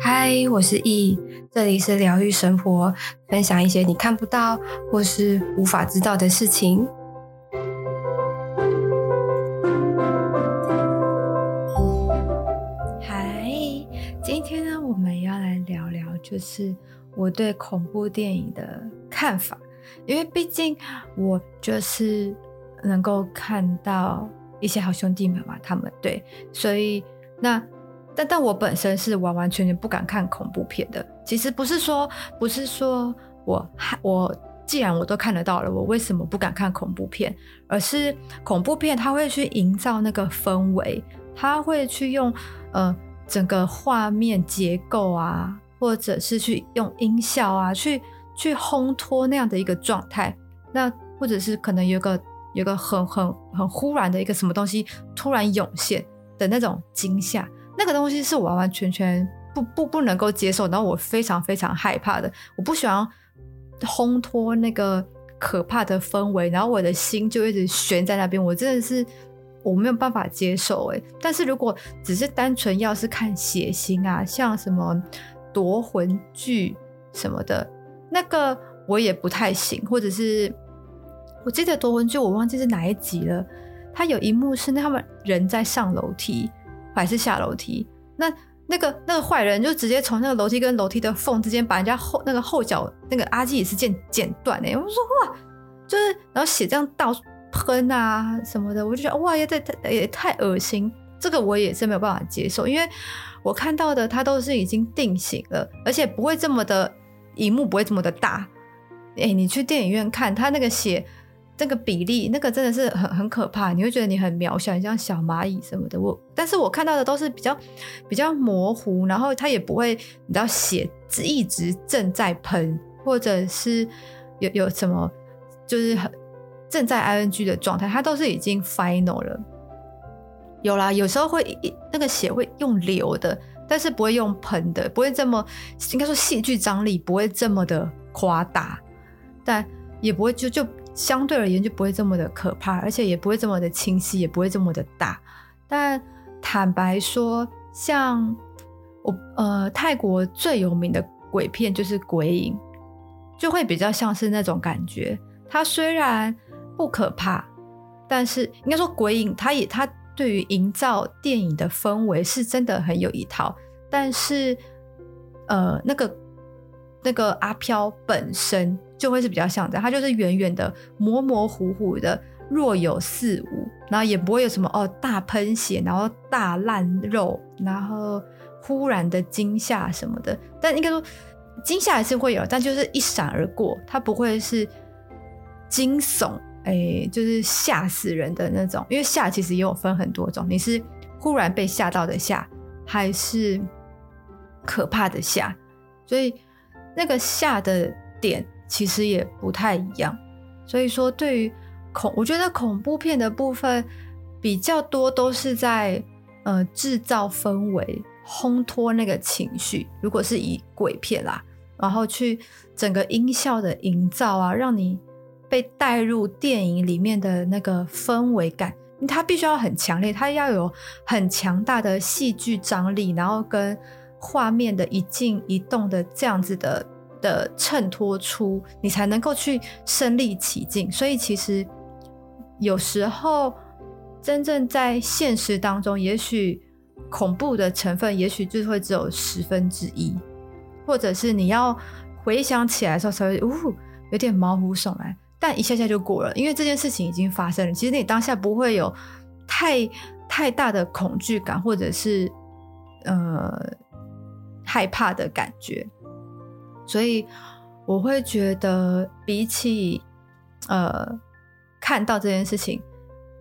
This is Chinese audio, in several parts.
嗨，我是易，这里是疗愈生活，分享一些你看不到或是无法知道的事情。嗨，今天呢，我们要来聊聊，就是我对恐怖电影的看法，因为毕竟我就是能够看到一些好兄弟们嘛，他们对，所以那。但但我本身是完完全全不敢看恐怖片的。其实不是说不是说我我既然我都看得到了，我为什么不敢看恐怖片？而是恐怖片它会去营造那个氛围，它会去用呃整个画面结构啊，或者是去用音效啊，去去烘托那样的一个状态。那或者是可能有个有个很很很忽然的一个什么东西突然涌现的那种惊吓。那个东西是我完完全全不不不能够接受，然后我非常非常害怕的。我不喜欢烘托那个可怕的氛围，然后我的心就一直悬在那边。我真的是我没有办法接受诶。但是如果只是单纯要是看血腥啊，像什么夺魂剧什么的，那个我也不太行。或者是我记得夺魂剧，我忘记是哪一集了。他有一幕是他们人在上楼梯。还是下楼梯，那那个那个坏人就直接从那个楼梯跟楼梯的缝之间把人家后那个后脚那个阿基里斯腱剪断哎！我说哇，就是然后血这样倒喷啊什么的，我就觉得哇，也太也太恶心，这个我也是没有办法接受，因为我看到的他都是已经定型了，而且不会这么的荧幕不会这么的大，哎，你去电影院看他那个血。这个比例，那个真的是很很可怕，你会觉得你很渺小，你像小蚂蚁什么的。我，但是我看到的都是比较比较模糊，然后它也不会，你知道血一直正在喷，或者是有有什么就是很正在 ing 的状态，它都是已经 final 了。有啦，有时候会那个血会用流的，但是不会用喷的，不会这么应该说戏剧张力不会这么的夸大，但也不会就就。相对而言就不会这么的可怕，而且也不会这么的清晰，也不会这么的大。但坦白说，像我呃泰国最有名的鬼片就是《鬼影》，就会比较像是那种感觉。它虽然不可怕，但是应该说《鬼影》它也它对于营造电影的氛围是真的很有一套。但是呃那个那个阿飘本身。就会是比较像这样，他就是远远的、模模糊糊的、若有似无，然后也不会有什么哦大喷血，然后大烂肉，然后忽然的惊吓什么的。但应该说惊吓还是会有，但就是一闪而过，它不会是惊悚，哎，就是吓死人的那种。因为吓其实也有分很多种，你是忽然被吓到的吓，还是可怕的吓？所以那个吓的点。其实也不太一样，所以说对于恐，我觉得恐怖片的部分比较多都是在呃制造氛围、烘托那个情绪。如果是以鬼片啦，然后去整个音效的营造啊，让你被带入电影里面的那个氛围感，它必须要很强烈，它要有很强大的戏剧张力，然后跟画面的一静一动的这样子的。的衬托出你才能够去身临其境，所以其实有时候真正在现实当中，也许恐怖的成分，也许就会只有十分之一，或者是你要回想起来的时候才会，呜，有点毛骨悚然，但一下下就过了，因为这件事情已经发生了。其实你当下不会有太太大的恐惧感，或者是呃害怕的感觉。所以我会觉得，比起呃看到这件事情，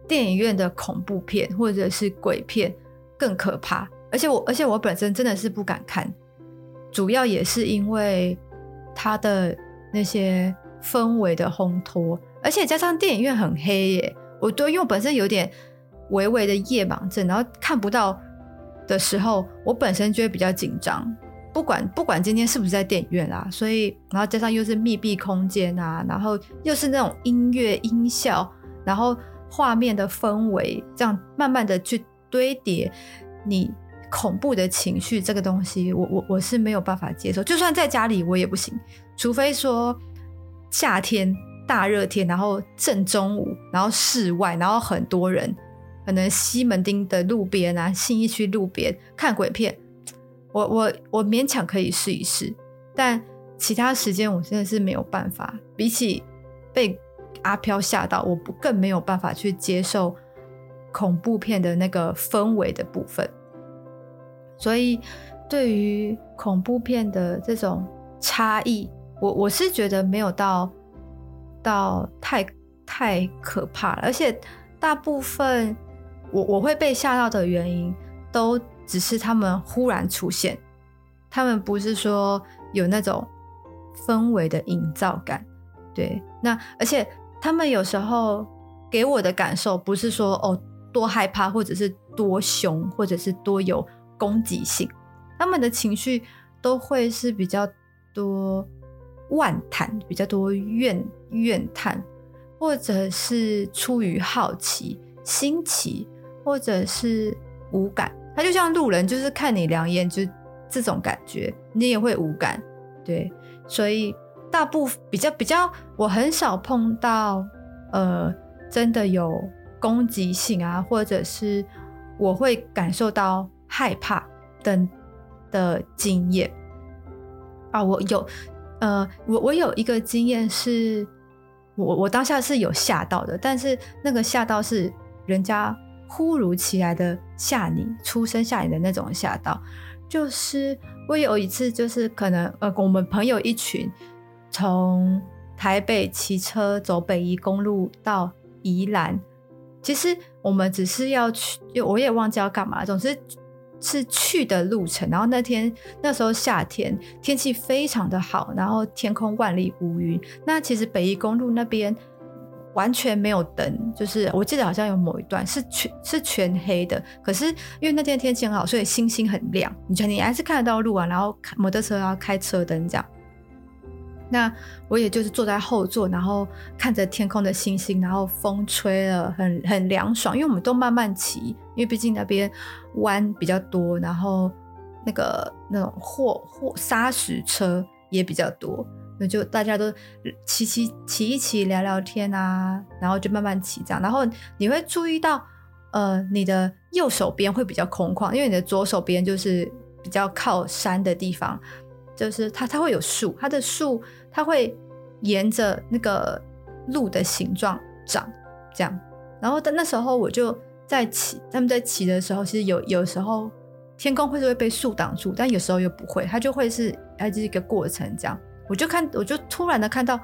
电影院的恐怖片或者是鬼片更可怕。而且我，而且我本身真的是不敢看，主要也是因为它的那些氛围的烘托，而且加上电影院很黑耶。我都因为我本身有点微微的夜盲症，然后看不到的时候，我本身就会比较紧张。不管不管今天是不是在电影院啊，所以然后加上又是密闭空间啊，然后又是那种音乐音效，然后画面的氛围这样慢慢的去堆叠，你恐怖的情绪这个东西，我我我是没有办法接受。就算在家里，我也不行，除非说夏天大热天，然后正中午，然后室外，然后很多人，可能西门町的路边啊，信义区路边看鬼片，我我我勉强可以试一试，但其他时间我真的是没有办法。比起被阿飘吓到，我不更没有办法去接受恐怖片的那个氛围的部分。所以，对于恐怖片的这种差异，我我是觉得没有到到太太可怕了。而且，大部分我我会被吓到的原因，都只是他们忽然出现，他们不是说有那种氛围的营造感。对，那而且他们有时候给我的感受，不是说哦多害怕，或者是多凶，或者是多有。攻击性，他们的情绪都会是比较多怨叹，比较多怨怨叹，或者是出于好奇、新奇，或者是无感。他就像路人，就是看你两眼，就这种感觉，你也会无感。对，所以大部分比较比较，我很少碰到呃，真的有攻击性啊，或者是我会感受到。害怕等的经验啊，我有，呃，我我有一个经验是，我我当下是有吓到的，但是那个吓到是人家忽如其来的吓你，出声吓你的那种吓到，就是我有一次就是可能呃，我们朋友一群从台北骑车走北宜公路到宜兰，其实我们只是要去，我也忘记要干嘛，总之。是去的路程，然后那天那时候夏天，天气非常的好，然后天空万里无云。那其实北宜公路那边完全没有灯，就是我记得好像有某一段是全是全黑的。可是因为那天天气很好，所以星星很亮，你觉得你还是看得到路啊。然后摩托车要开车灯这样。那我也就是坐在后座，然后看着天空的星星，然后风吹了，很很凉爽。因为我们都慢慢骑，因为毕竟那边弯比较多，然后那个那种货货砂石车也比较多，那就大家都骑骑骑一骑，聊聊天啊，然后就慢慢骑这样。然后你会注意到，呃，你的右手边会比较空旷，因为你的左手边就是比较靠山的地方。就是它，它会有树，它的树它会沿着那个路的形状长，这样。然后，但那时候我就在骑，他们在骑的时候，其实有有时候天空会是会被树挡住，但有时候又不会，它就会是它就是一个过程这样。我就看，我就突然的看到，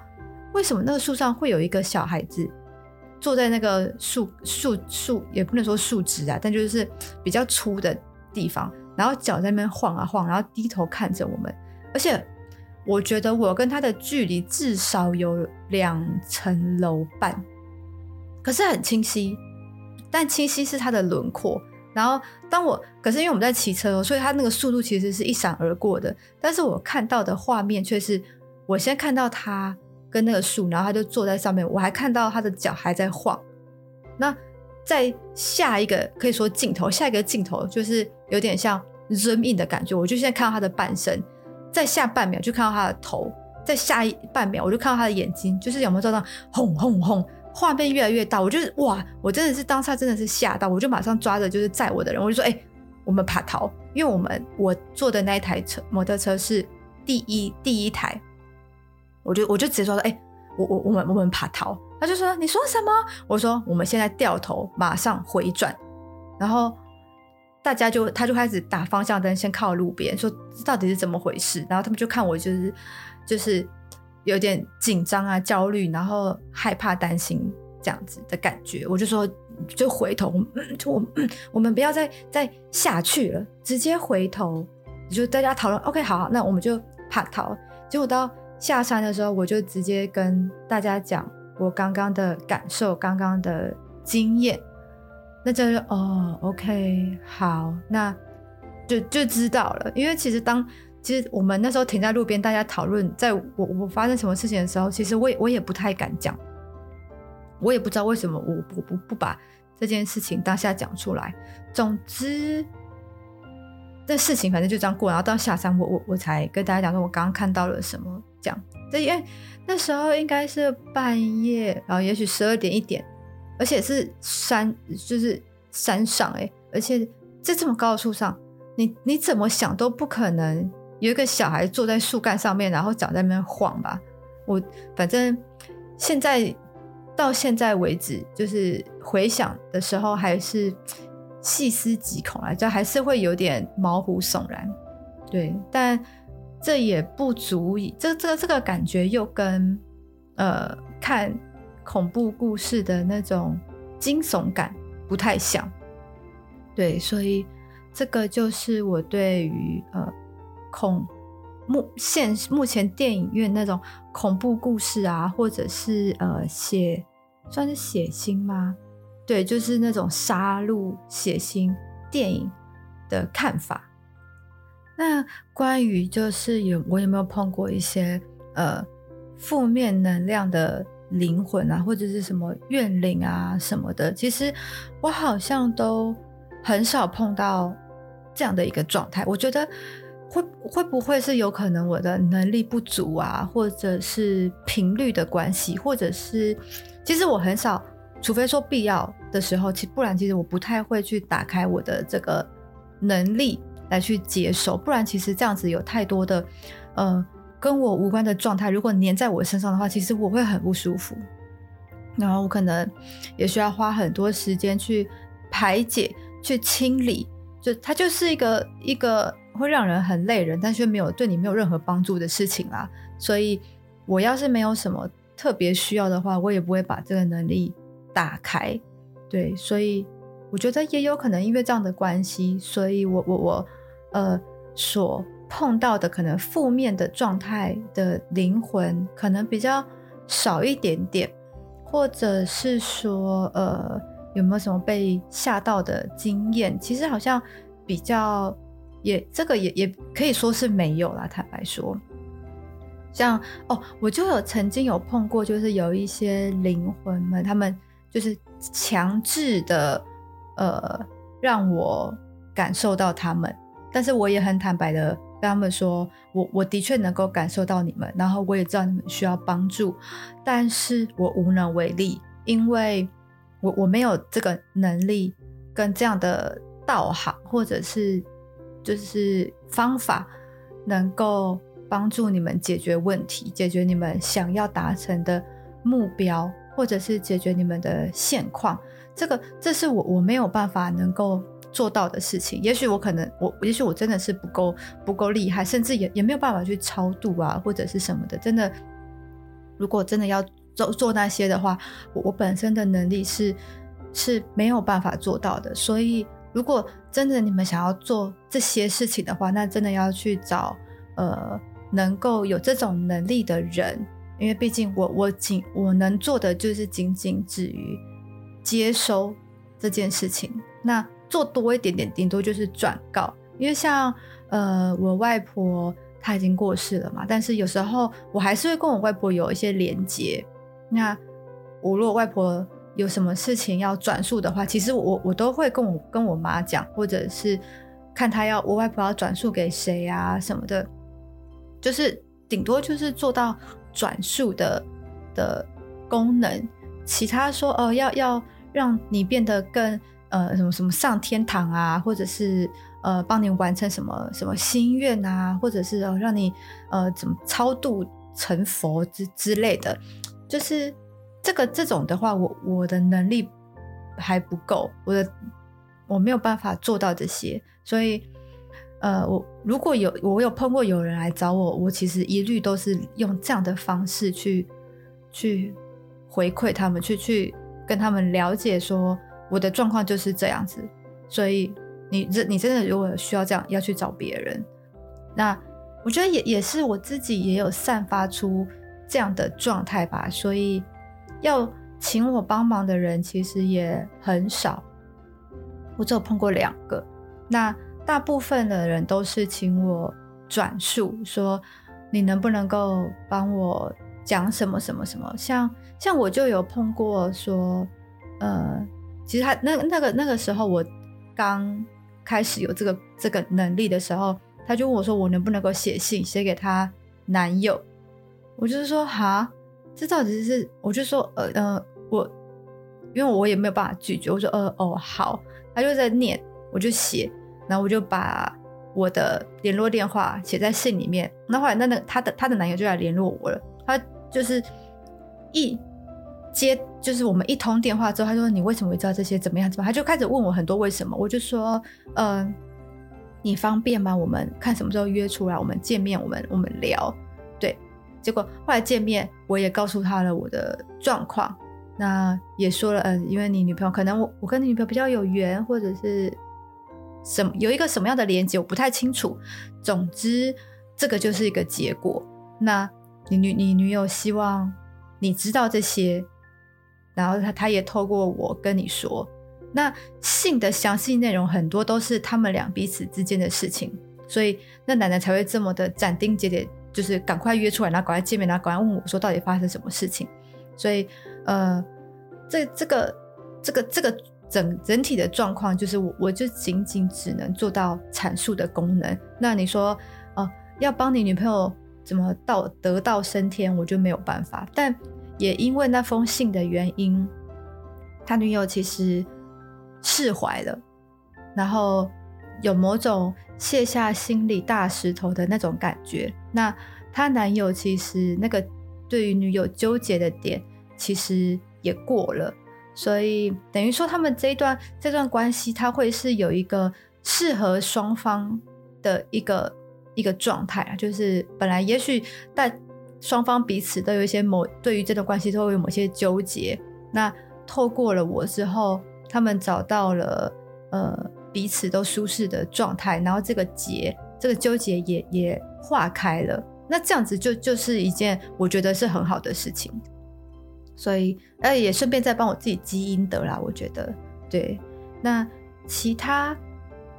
为什么那个树上会有一个小孩子坐在那个树树树，也不能说树枝啊，但就是比较粗的地方，然后脚在那边晃啊晃，然后低头看着我们。而且，我觉得我跟他的距离至少有两层楼半，可是很清晰，但清晰是他的轮廓。然后，当我可是因为我们在骑车，所以他那个速度其实是一闪而过的。但是我看到的画面却是，我先看到他跟那个树，然后他就坐在上面，我还看到他的脚还在晃。那在下一个可以说镜头，下一个镜头就是有点像 zoom in 的感觉，我就现在看到他的半身。在下半秒就看到他的头，在下一半秒我就看到他的眼睛，就是有没有照到轰轰轰，画面越来越大，我就是哇，我真的是当下真的是吓到，我就马上抓着就是载我的人，我就说哎、我们爬逃，因为我们我坐的那一台车摩托车是第一第一台，我就我就直接说说哎、我我我们我们爬逃，他就说你说什么？我说我们现在掉头马上回转，然后。大家就他就开始打方向灯，先靠路边，说到底是怎么回事？然后他们就看我，就是就是有点紧张啊、焦虑，然后害怕、担心这样子的感觉。我就说，就回头，就我、我们不要再再下去了，直接回头。就大家讨论，OK，好，那我们就爬逃。结果到下山的时候，我就直接跟大家讲我刚刚的感受，刚刚的经验。那就是哦，OK，好，那就就知道了。因为其实当其实我们那时候停在路边，大家讨论，在我我发生什么事情的时候，其实我也我也不太敢讲，我也不知道为什么我我不不把这件事情当下讲出来。总之，这事情反正就这样过，然后到下山我我我才跟大家讲说我刚刚看到了什么这样。对，因为那时候应该是半夜，然后也许十二点一点，而且是山就是山上哎，而且在这么高的树上，你你怎么想都不可能有一个小孩坐在树干上面，然后脚在那边晃吧。我反正现在到现在为止，就是回想的时候还是细思极恐啊，就还是会有点毛骨悚然。对，但这也不足以，这这这个感觉又跟呃看恐怖故事的那种惊悚感不太像。对，所以这个就是我对于呃恐。目现目前电影院那种恐怖故事啊，或者是呃血算是血腥吗？对，就是那种杀戮血腥电影的看法。那关于就是有我有没有碰过一些呃负面能量的灵魂啊，或者是什么怨灵啊什么的？其实我好像都很少碰到这样的一个状态。我觉得。会会不会是有可能我的能力不足啊，或者是频率的关系，或者是其实我很少，除非说必要的时候，其不然其实我不太会去打开我的这个能力来去接受，不然其实这样子有太多的呃跟我无关的状态，如果粘在我身上的话，其实我会很不舒服，然后我可能也需要花很多时间去排解、去清理，就它就是一个一个。会让人很累人，但却没有对你没有任何帮助的事情啦。所以，我要是没有什么特别需要的话，我也不会把这个能力打开。对，所以我觉得也有可能因为这样的关系，所以我我我呃所碰到的可能负面的状态的灵魂可能比较少一点点，或者是说呃有没有什么被吓到的经验？其实好像比较。也这个也也可以说是没有啦，坦白说，像哦，我就有曾经有碰过，就是有一些灵魂们，他们就是强制的呃让我感受到他们，但是我也很坦白的跟他们说，我我的确能够感受到你们，然后我也知道你们需要帮助，但是我无能为力，因为我我没有这个能力跟这样的道行，或者是。就是方法能够帮助你们解决问题，解决你们想要达成的目标，或者是解决你们的现况。这个，这是我我没有办法能够做到的事情。也许我可能我，也许我真的是不够不够厉害，甚至也也没有办法去超度啊，或者是什么的。真的，如果真的要做做那些的话，我我本身的能力是是没有办法做到的，所以。如果真的你们想要做这些事情的话，那真的要去找呃能够有这种能力的人，因为毕竟我我仅我能做的就是仅仅止于接收这件事情。那做多一点点，顶多就是转告。因为像呃我外婆她已经过世了嘛，但是有时候我还是会跟我外婆有一些连接。那我如果外婆。有什么事情要转述的话，其实我我都会跟我跟我妈讲，或者是看她要我外婆要转述给谁啊什么的，就是顶多就是做到转述的的功能。其他说哦要要让你变得更呃什么什么上天堂啊，或者是呃帮你完成什么什么心愿啊，或者是哦让你呃怎么超度成佛之之类的，就是。这个这种的话，我我的能力还不够，我的我没有办法做到这些，所以呃，我如果有我有碰过有人来找我，我其实一律都是用这样的方式去去回馈他们，去去跟他们了解说我的状况就是这样子，所以你这你真的如果需要这样要去找别人，那我觉得也也是我自己也有散发出这样的状态吧，所以。要请我帮忙的人其实也很少，我只有碰过两个。那大部分的人都是请我转述，说你能不能够帮我讲什么什么什么。像像我就有碰过说，呃，其实他那那个那个时候我刚开始有这个这个能力的时候，他就问我说：“我能不能够写信写给他男友？”我就是说：“哈，这到底是……”我就说：“呃呃，我因为我也没有办法拒绝。”我说：“呃哦，好。”他就在念，我就写，然后我就把我的联络电话写在信里面。那后来，那那他的他的男友就来联络我了。他就是一接，就是我们一通电话之后，他说：“你为什么会知道这些？怎么样？怎么？”他就开始问我很多为什么。我就说：“嗯、你方便吗？我们看什么时候约出来，我们见面，我们我们聊。”对，结果后来见面，我也告诉他了我的状况。那也说了，嗯，因为你女朋友可能我我跟你女朋友比较有缘，或者是什么有一个什么样的连接，我不太清楚。总之，这个就是一个结果。那你女你女友希望你知道这些，然后他他也透过我跟你说。那信的详细内容很多都是他们俩彼此之间的事情，所以那奶奶才会这么的斩钉截铁，就是赶快约出来，然后赶快见面，然后赶快问我说到底发生什么事情。所以。呃，这这个这个这个整整体的状况，就是我我就仅仅只能做到阐述的功能。那你说，哦、要帮你女朋友怎么到得道升天，我就没有办法。但也因为那封信的原因，他女友其实释怀了，然后有某种卸下心里大石头的那种感觉。那他男友其实那个对于女友纠结的点。其实也过了，所以等于说他们这段这段关系，他会是有一个适合双方的一个一个状态啊，就是本来也许但双方彼此都有一些某对于这段关系都会有某些纠结，那透过了我之后，他们找到了呃彼此都舒适的状态，然后这个结这个纠结也也化开了，那这样子就就是一件我觉得是很好的事情。所以，呃，也顺便再帮我自己积阴德啦。我觉得，对，那其他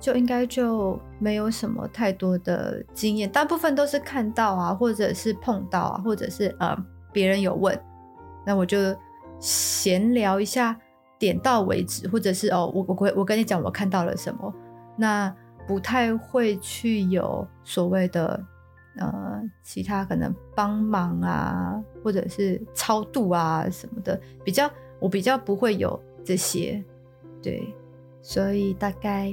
就应该就没有什么太多的经验，大部分都是看到啊，或者是碰到啊，或者是呃别人有问，那我就闲聊一下，点到为止，或者是哦，我我我跟你讲，我看到了什么，那不太会去有所谓的。呃，其他可能帮忙啊，或者是超度啊什么的，比较我比较不会有这些，对，所以大概